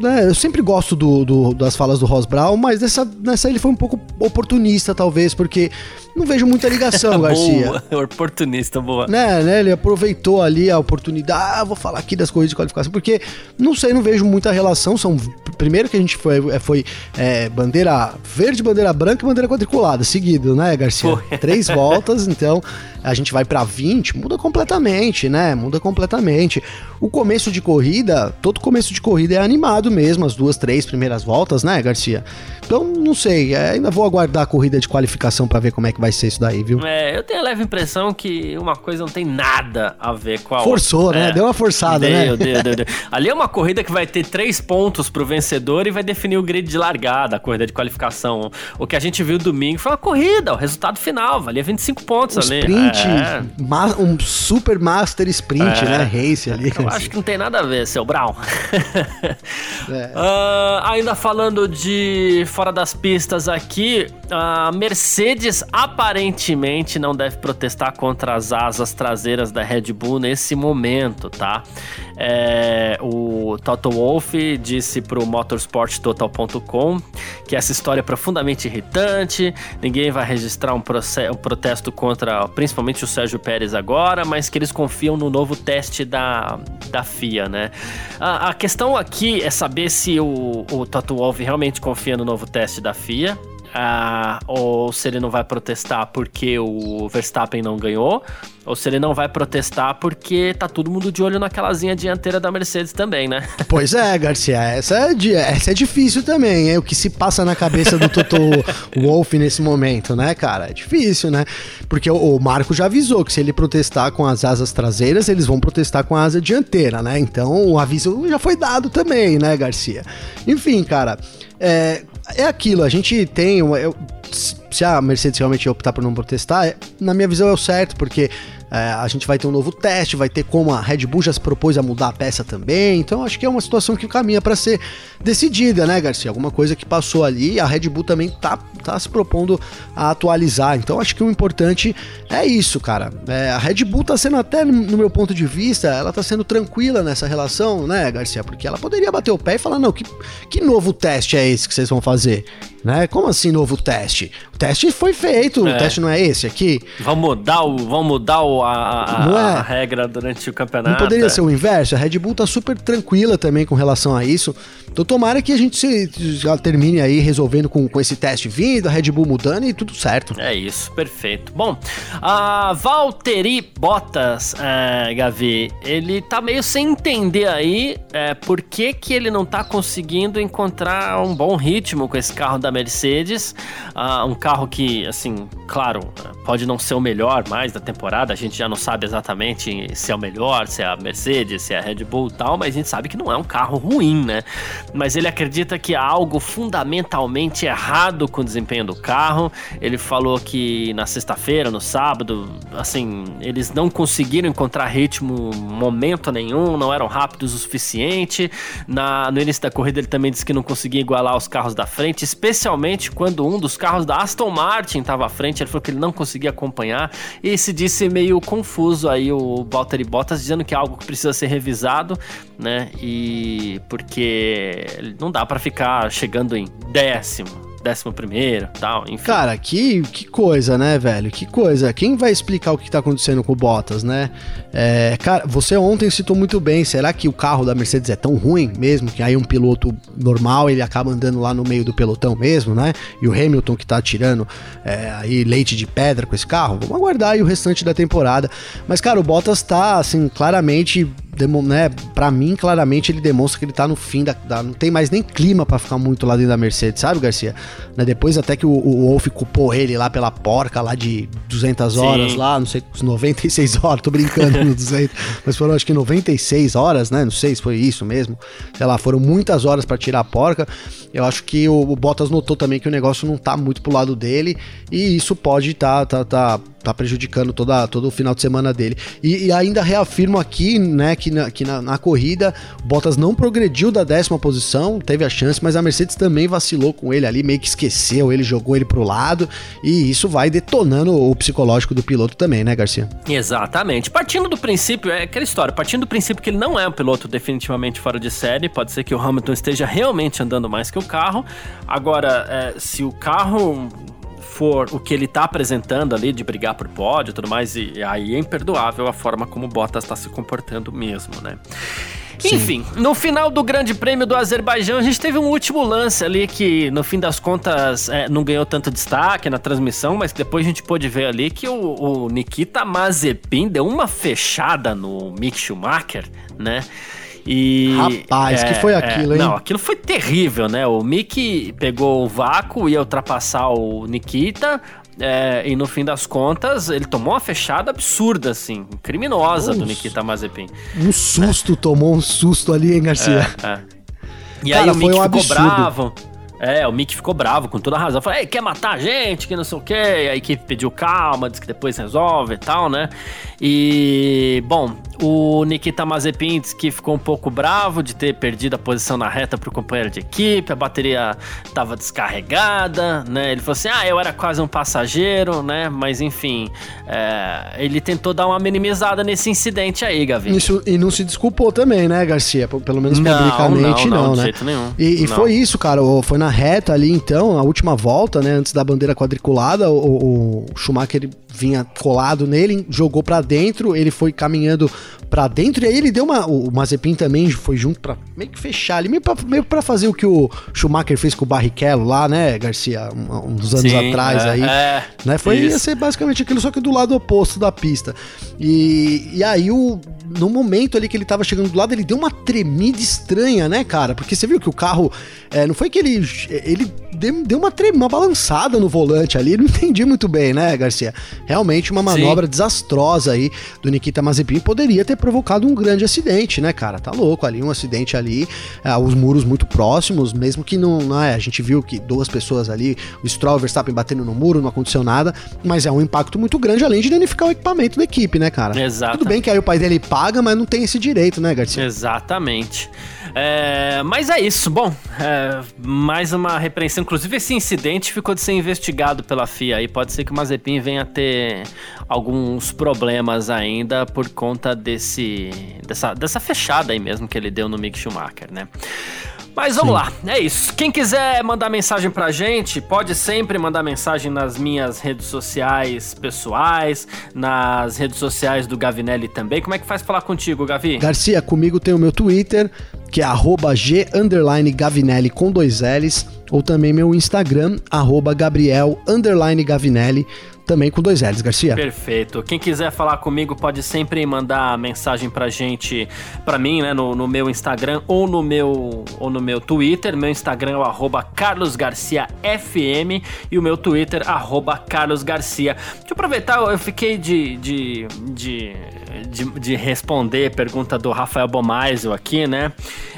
Né, eu sempre gosto do, do, das falas do Ross Brown, mas nessa, nessa ele foi um pouco oportunista, talvez, porque não vejo muita ligação, Garcia. boa, oportunista, boa. Né, né, ele aproveitou ali a oportunidade, ah, vou falar aqui das corridas de qualificação, porque, não sei, não vejo muita relação, são, primeiro que a gente foi, é, foi é, bandeira verde, bandeira branca e bandeira quadriculada, seguido, né, Garcia? Foi. Três voltas, então a gente vai para 20, muda completamente, né, muda completamente. O começo de corrida, todo começo de corrida é animado mesmo, as duas, três primeiras voltas, né, Garcia? Então, não sei, é, ainda vou aguardar a corrida de qualificação para ver como é que vai ser isso daí, viu? É, eu tenho a leve impressão que uma coisa não tem nada a ver com a Forçou, outra. né? É. Deu uma forçada, deu, né? Deu, deu, deu. Ali é uma corrida que vai ter três pontos pro vencedor e vai definir o grid de largada, a corrida de qualificação. O que a gente viu domingo foi uma corrida, o resultado final, valia 25 pontos um ali. Sprint, é. um super master sprint, é. né? Race ali. Eu acho que não tem nada a ver, seu Brown. uh, ainda falando de fora das pistas aqui, a Mercedes aparentemente não deve protestar contra as asas traseiras da Red Bull nesse momento, tá? É, o Toto Wolff disse pro motorsporttotal.com que essa história é profundamente irritante, ninguém vai registrar um, um, protesto contra principalmente o Sérgio Pérez agora, mas que eles confiam no novo teste da, da FIA, né? A, a questão aqui é saber se o, o Toto Wolff realmente confia no novo teste da FIA, ah, ou se ele não vai protestar porque o Verstappen não ganhou, ou se ele não vai protestar porque tá todo mundo de olho naquelazinha dianteira da Mercedes também, né? Pois é, Garcia, essa é, essa é difícil também, é o que se passa na cabeça do Toto Wolff nesse momento, né, cara? É difícil, né? Porque o, o Marco já avisou que se ele protestar com as asas traseiras, eles vão protestar com a asa dianteira, né? Então o aviso já foi dado também, né, Garcia? Enfim, cara, é, é aquilo, a gente tem. Eu, se a Mercedes realmente optar por não protestar, é, na minha visão é o certo, porque é, a gente vai ter um novo teste, vai ter como a Red Bull já se propôs a mudar a peça também. Então acho que é uma situação que caminha para ser decidida, né, Garcia? Alguma coisa que passou ali, a Red Bull também tá, tá se propondo a atualizar. Então acho que o importante é isso, cara. É, a Red Bull tá sendo até, no meu ponto de vista, ela tá sendo tranquila nessa relação, né, Garcia? Porque ela poderia bater o pé e falar: não, que, que novo teste é esse que vocês vão fazer? Né? Como assim novo teste? O teste foi feito, é. o teste não é esse aqui. Vão mudar, o, vão mudar o, a, a, é? a, regra durante o campeonato. Não poderia ser o inverso? A Red Bull tá super tranquila também com relação a isso. Então tomara que a gente se, já termine aí resolvendo com, com esse teste vindo, a Red Bull mudando e tudo certo. É isso, perfeito. Bom, a Valtteri Bottas, é, Gavi, ele tá meio sem entender aí é, por que, que ele não tá conseguindo encontrar um bom ritmo com esse carro da Mercedes. Uh, um carro que, assim, claro, pode não ser o melhor mais da temporada, a gente já não sabe exatamente se é o melhor, se é a Mercedes, se é a Red Bull e tal, mas a gente sabe que não é um carro ruim, né? Mas ele acredita que há algo fundamentalmente errado com o desempenho do carro. Ele falou que na sexta-feira, no sábado, assim, eles não conseguiram encontrar ritmo momento nenhum, não eram rápidos o suficiente. Na, no início da corrida ele também disse que não conseguia igualar os carros da frente, especialmente quando um dos carros da Aston Martin estava à frente. Ele falou que ele não conseguia acompanhar e se disse meio confuso aí o Valtteri Bottas dizendo que é algo que precisa ser revisado, né? E porque não dá para ficar chegando em décimo, décimo primeiro tal, enfim. Cara, que, que coisa, né, velho? Que coisa. Quem vai explicar o que tá acontecendo com o Bottas, né? É, cara, você ontem citou muito bem, será que o carro da Mercedes é tão ruim mesmo, que aí um piloto normal, ele acaba andando lá no meio do pelotão mesmo, né? E o Hamilton que tá tirando é, aí leite de pedra com esse carro? Vamos aguardar aí o restante da temporada. Mas, cara, o Bottas tá, assim, claramente né, para mim, claramente, ele demonstra que ele tá no fim da. da não tem mais nem clima para ficar muito lá dentro da Mercedes, sabe, Garcia? Né, depois, até que o, o Wolf culpou ele lá pela porca lá de 200 horas, Sim. lá, não sei, 96 horas, tô brincando 200, mas foram acho que 96 horas, né? Não sei se foi isso mesmo. Sei lá, foram muitas horas para tirar a porca. Eu acho que o, o, Bottas notou também que o negócio não tá muito pro lado dele e isso pode tá, tá, tá tá prejudicando toda, todo o final de semana dele. E, e ainda reafirmo aqui, né, que, na, que na, na, corrida o Bottas não progrediu da décima posição, teve a chance, mas a Mercedes também vacilou com ele ali, meio que esqueceu, ele jogou ele pro lado, e isso vai detonando o psicológico do piloto também, né, Garcia? Exatamente. Partindo do princípio, é aquela história, partindo do princípio que ele não é um piloto definitivamente fora de série, pode ser que o Hamilton esteja realmente andando mais que o carro. Agora, é, se o carro for o que ele tá apresentando ali de brigar por pódio e tudo mais, e aí é imperdoável a forma como o Bottas tá se comportando mesmo, né? Sim. Enfim, no final do Grande Prêmio do Azerbaijão, a gente teve um último lance ali que, no fim das contas, é, não ganhou tanto destaque na transmissão, mas depois a gente pôde ver ali que o, o Nikita Mazepin deu uma fechada no Mick Schumacher, né? E, Rapaz, é, que foi aquilo, é, hein? Não, aquilo foi terrível, né? O Mick pegou o vácuo, ia ultrapassar o Nikita, é, e no fim das contas, ele tomou uma fechada absurda, assim, criminosa do Nikita Mazepin. Um susto, tomou um susto ali, hein, Garcia? É, é. E Cara, aí o Mick um ficou absurdo. bravo. É, o Mick ficou bravo com toda a razão. Falou, quer matar a gente, que não sei o quê. A equipe pediu calma, disse que depois resolve e tal, né? E, bom, o Nikita Mazepin que ficou um pouco bravo de ter perdido a posição na reta pro companheiro de equipe, a bateria tava descarregada, né? Ele falou assim, ah, eu era quase um passageiro, né? Mas, enfim, é, ele tentou dar uma minimizada nesse incidente aí, Gavi. Isso, e não se desculpou também, né, Garcia? Pelo menos publicamente, não, não, não, não né? De jeito nenhum. E, e foi isso, cara. Foi na reta ali, então, a última volta, né, antes da bandeira quadriculada, o, o Schumacher vinha colado nele, jogou para dentro, ele foi caminhando para dentro e aí ele deu uma. O Mazepin também foi junto para meio que fechar ali, meio pra, meio pra fazer o que o Schumacher fez com o Barrichello lá, né, Garcia, uns anos Sim, atrás é, aí. É, né? Foi ia ser basicamente aquilo, só que do lado oposto da pista. E, e aí o. No momento ali que ele tava chegando do lado, ele deu uma tremida estranha, né, cara? Porque você viu que o carro. É, não foi que ele. Ele deu uma, uma balançada no volante ali, não entendi muito bem, né, Garcia? Realmente uma manobra Sim. desastrosa aí do Nikita Mazepin poderia ter provocado um grande acidente, né, cara? Tá louco ali, um acidente ali, é, os muros muito próximos, mesmo que não, não é, a gente viu que duas pessoas ali, o Stroll e o Verstappen batendo no muro, não aconteceu nada, mas é um impacto muito grande, além de danificar o equipamento da equipe, né, cara? Exato. Tudo bem que aí o pai dele paga, mas não tem esse direito, né, Garcia? Exatamente. É, mas é isso. Bom, é, mais uma repreensão. Inclusive, esse incidente ficou de ser investigado pela FIA e pode ser que o Mazepin venha a ter alguns problemas ainda por conta desse, dessa, dessa fechada aí mesmo que ele deu no Mick Schumacher, né? Mas vamos Sim. lá, é isso. Quem quiser mandar mensagem pra gente, pode sempre mandar mensagem nas minhas redes sociais pessoais, nas redes sociais do Gavinelli também. Como é que faz falar contigo, Gavi? Garcia, comigo tem o meu Twitter, que é g Gavinelli com dois L's, ou também meu Instagram, arroba Gabriel Gavinelli também com dois L's, Garcia. Perfeito. Quem quiser falar comigo pode sempre mandar mensagem pra gente, pra mim, né, no, no meu Instagram ou no meu, ou no meu Twitter. Meu Instagram é o arroba carlosgarciafm e o meu Twitter, arroba carlosgarcia. Deixa eu aproveitar, eu fiquei de, de, de, de, de responder pergunta do Rafael Bomaisio aqui, né?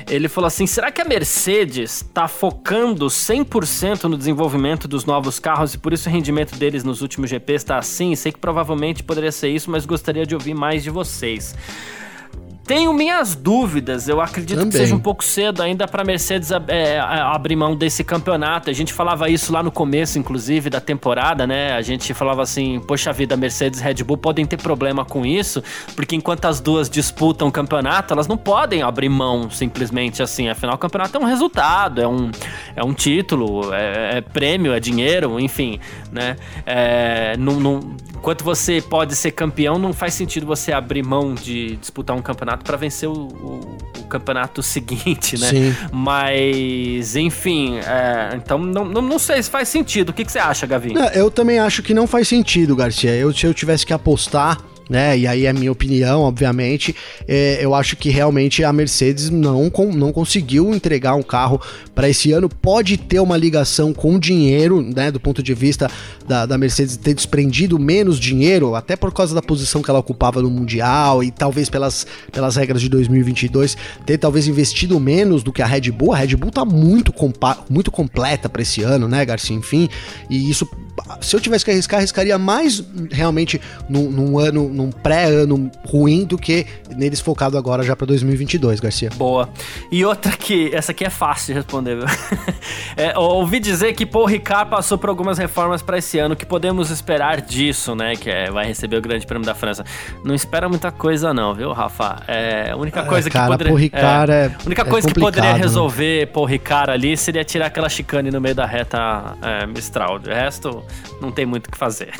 Ele falou assim: será que a Mercedes está focando 100% no desenvolvimento dos novos carros e por isso o rendimento deles nos últimos GPs está assim? Sei que provavelmente poderia ser isso, mas gostaria de ouvir mais de vocês. Tenho minhas dúvidas. Eu acredito Também. que seja um pouco cedo ainda para Mercedes é, abrir mão desse campeonato. A gente falava isso lá no começo, inclusive, da temporada, né? A gente falava assim: poxa vida, Mercedes e Red Bull podem ter problema com isso, porque enquanto as duas disputam o campeonato, elas não podem abrir mão simplesmente assim. Afinal, o campeonato é um resultado, é um, é um título, é, é prêmio, é dinheiro, enfim, né? É, não, não, enquanto você pode ser campeão, não faz sentido você abrir mão de disputar um campeonato para vencer o, o, o, campeonato seguinte, né? Sim. Mas, enfim, é, então não, não, não, sei se faz sentido. O que, que você acha, Gavinho? eu também acho que não faz sentido, Garcia. Eu, se eu tivesse que apostar né? E aí é minha opinião, obviamente. É, eu acho que realmente a Mercedes não, não conseguiu entregar um carro para esse ano. Pode ter uma ligação com dinheiro, né? Do ponto de vista da, da Mercedes ter desprendido menos dinheiro, até por causa da posição que ela ocupava no Mundial e talvez pelas, pelas regras de 2022, ter talvez investido menos do que a Red Bull. A Red Bull tá muito, muito completa para esse ano, né, Garcia? Enfim, e isso, se eu tivesse que arriscar, arriscaria mais realmente num, num ano num pré-ano ruim do que neles focado agora já para 2022, Garcia. Boa. E outra que, essa aqui é fácil de responder, viu? é, ouvi dizer que Paul Ricard passou por algumas reformas para esse ano. O que podemos esperar disso, né? Que é, vai receber o Grande Prêmio da França. Não espera muita coisa, não, viu, Rafa? É, a única é, coisa cara, que poderia. Paul Ricard é, é, única coisa que poderia resolver né? Paul Ricard ali seria tirar aquela chicane no meio da reta é, Mistral. De resto, não tem muito o que fazer.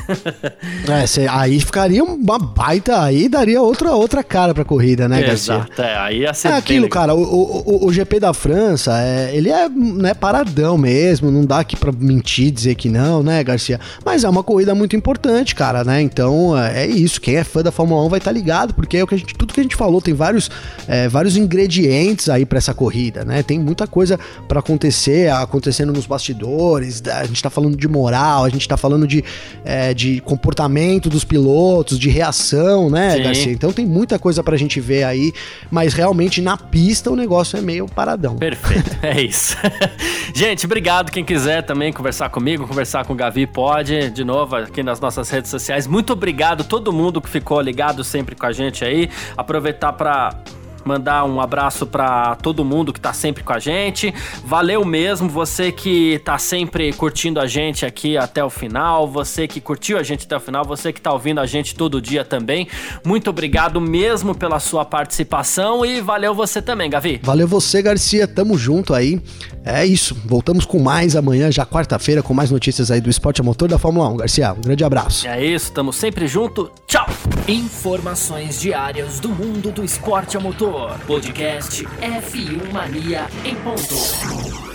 é, cê, aí ficaria uma baita, aí daria outra, outra cara pra corrida, né, Garcia? Exato, é, aí ia ser É aquilo, cara, o, o, o, GP da França, é, ele é né, paradão mesmo, não dá aqui pra mentir, dizer que não, né, Garcia? Mas é uma corrida muito importante, cara, né? Então é, é isso, quem é fã da Fórmula 1 vai estar tá ligado, porque é o que a gente, tudo que a gente falou, tem vários, é, vários ingredientes aí para essa corrida, né? Tem muita coisa para acontecer, acontecendo nos bastidores, a gente tá falando de moral, a gente tá falando de, é, de comportamento dos pilotos, de reação, né, Sim. Garcia? Então tem muita coisa pra gente ver aí, mas realmente na pista o negócio é meio paradão. Perfeito, é isso. gente, obrigado. Quem quiser também conversar comigo, conversar com o Gavi, pode, de novo, aqui nas nossas redes sociais. Muito obrigado todo mundo que ficou ligado sempre com a gente aí. Aproveitar para mandar um abraço para todo mundo que tá sempre com a gente. Valeu mesmo, você que tá sempre curtindo a gente aqui até o final, você que curtiu a gente até o final, você que tá ouvindo a gente todo dia também. Muito obrigado mesmo pela sua participação e valeu você também, Gavi. Valeu você, Garcia. Tamo junto aí. É isso. Voltamos com mais amanhã, já quarta-feira, com mais notícias aí do esporte a motor da Fórmula 1. Garcia, um grande abraço. É isso, tamo sempre junto. Tchau. Informações diárias do mundo do esporte a motor. Podcast F1 Mania em ponto.